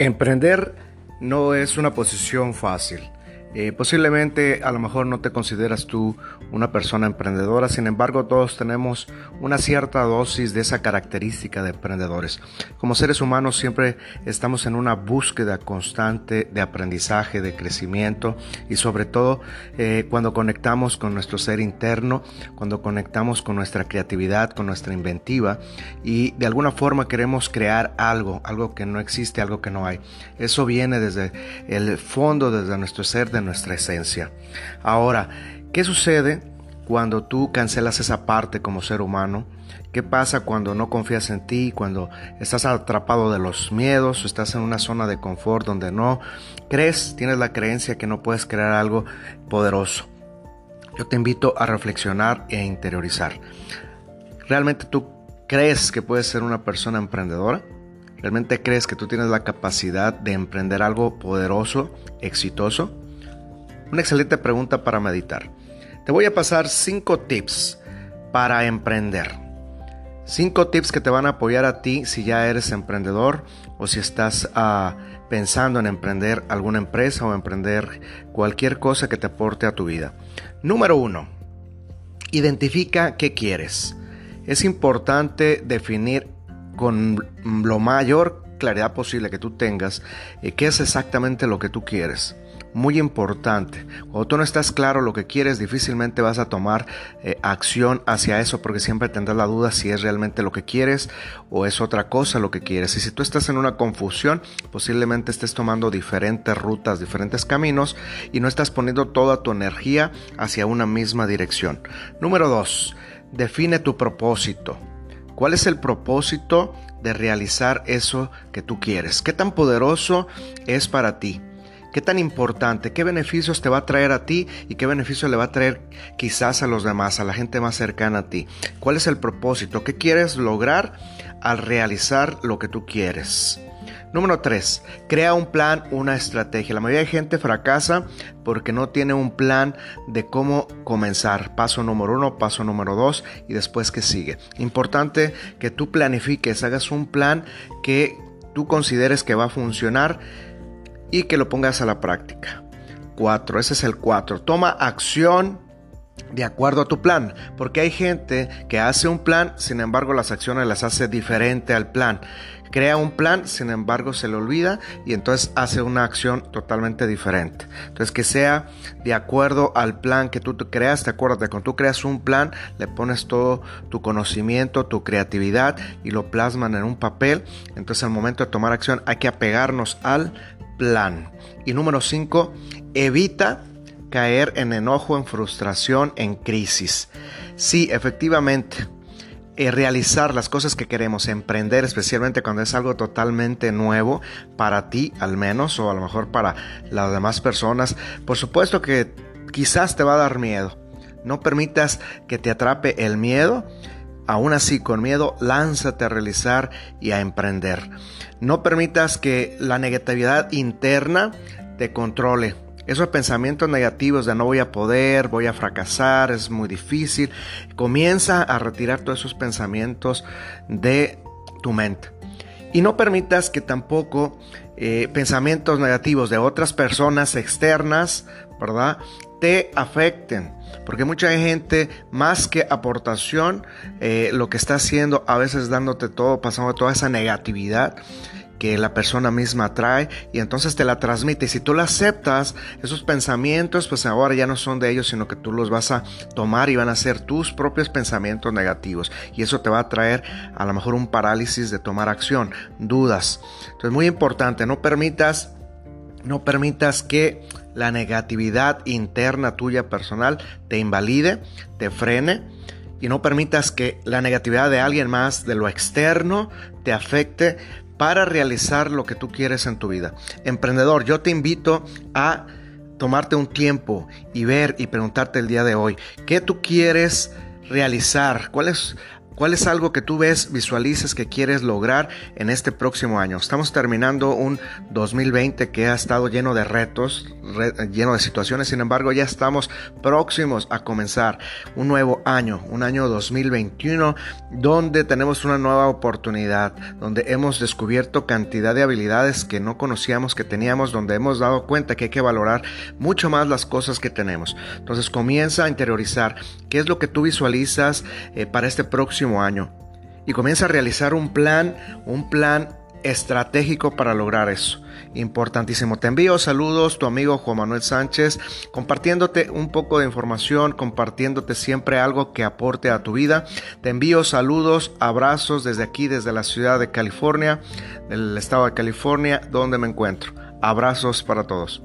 Emprender no es una posición fácil. Eh, posiblemente a lo mejor no te consideras tú una persona emprendedora, sin embargo todos tenemos una cierta dosis de esa característica de emprendedores. Como seres humanos siempre estamos en una búsqueda constante de aprendizaje, de crecimiento y sobre todo eh, cuando conectamos con nuestro ser interno, cuando conectamos con nuestra creatividad, con nuestra inventiva y de alguna forma queremos crear algo, algo que no existe, algo que no hay. Eso viene desde el fondo, desde nuestro ser, nuestra esencia. Ahora, ¿qué sucede cuando tú cancelas esa parte como ser humano? ¿Qué pasa cuando no confías en ti, cuando estás atrapado de los miedos estás en una zona de confort donde no crees, tienes la creencia que no puedes crear algo poderoso? Yo te invito a reflexionar e interiorizar. ¿Realmente tú crees que puedes ser una persona emprendedora? ¿Realmente crees que tú tienes la capacidad de emprender algo poderoso, exitoso? Una excelente pregunta para meditar. Te voy a pasar cinco tips para emprender. Cinco tips que te van a apoyar a ti si ya eres emprendedor o si estás ah, pensando en emprender alguna empresa o emprender cualquier cosa que te aporte a tu vida. Número uno, identifica qué quieres. Es importante definir con lo mayor claridad posible que tú tengas eh, qué es exactamente lo que tú quieres muy importante. Cuando tú no estás claro lo que quieres, difícilmente vas a tomar eh, acción hacia eso porque siempre tendrás la duda si es realmente lo que quieres o es otra cosa lo que quieres. Y si tú estás en una confusión, posiblemente estés tomando diferentes rutas, diferentes caminos y no estás poniendo toda tu energía hacia una misma dirección. Número dos, define tu propósito. ¿Cuál es el propósito de realizar eso que tú quieres? ¿Qué tan poderoso es para ti? ¿Qué tan importante? ¿Qué beneficios te va a traer a ti y qué beneficio le va a traer quizás a los demás, a la gente más cercana a ti? ¿Cuál es el propósito? ¿Qué quieres lograr al realizar lo que tú quieres? Número 3. Crea un plan, una estrategia. La mayoría de gente fracasa porque no tiene un plan de cómo comenzar. Paso número 1, paso número 2 y después que sigue. Importante que tú planifiques, hagas un plan que tú consideres que va a funcionar y que lo pongas a la práctica. 4. Ese es el 4. Toma acción de acuerdo a tu plan, porque hay gente que hace un plan, sin embargo las acciones las hace diferente al plan. Crea un plan, sin embargo se le olvida y entonces hace una acción totalmente diferente. Entonces que sea de acuerdo al plan que tú creaste, acuérdate, cuando tú creas un plan, le pones todo tu conocimiento, tu creatividad y lo plasman en un papel. Entonces al momento de tomar acción hay que apegarnos al plan. Y número 5, evita caer en enojo, en frustración, en crisis. Sí, efectivamente, eh, realizar las cosas que queremos, emprender, especialmente cuando es algo totalmente nuevo para ti al menos, o a lo mejor para las demás personas, por supuesto que quizás te va a dar miedo. No permitas que te atrape el miedo Aún así, con miedo, lánzate a realizar y a emprender. No permitas que la negatividad interna te controle. Esos pensamientos negativos de no voy a poder, voy a fracasar, es muy difícil. Comienza a retirar todos esos pensamientos de tu mente. Y no permitas que tampoco eh, pensamientos negativos de otras personas externas, ¿verdad? Te afecten. Porque mucha gente, más que aportación, eh, lo que está haciendo a veces dándote todo, pasando toda esa negatividad que la persona misma trae y entonces te la transmite. Y si tú la aceptas, esos pensamientos, pues ahora ya no son de ellos, sino que tú los vas a tomar y van a ser tus propios pensamientos negativos. Y eso te va a traer a lo mejor un parálisis de tomar acción, dudas. Entonces, muy importante, no permitas, no permitas que la negatividad interna tuya personal te invalide, te frene y no permitas que la negatividad de alguien más, de lo externo, te afecte para realizar lo que tú quieres en tu vida. Emprendedor, yo te invito a tomarte un tiempo y ver y preguntarte el día de hoy, ¿qué tú quieres realizar? ¿Cuál es ¿Cuál es algo que tú ves, visualices que quieres lograr en este próximo año? Estamos terminando un 2020 que ha estado lleno de retos, lleno de situaciones, sin embargo ya estamos próximos a comenzar un nuevo año, un año 2021, donde tenemos una nueva oportunidad, donde hemos descubierto cantidad de habilidades que no conocíamos que teníamos, donde hemos dado cuenta que hay que valorar mucho más las cosas que tenemos. Entonces comienza a interiorizar qué es lo que tú visualizas eh, para este año y comienza a realizar un plan, un plan estratégico para lograr eso. Importantísimo. Te envío saludos, tu amigo Juan Manuel Sánchez, compartiéndote un poco de información, compartiéndote siempre algo que aporte a tu vida. Te envío saludos, abrazos desde aquí, desde la ciudad de California, del estado de California, donde me encuentro. Abrazos para todos.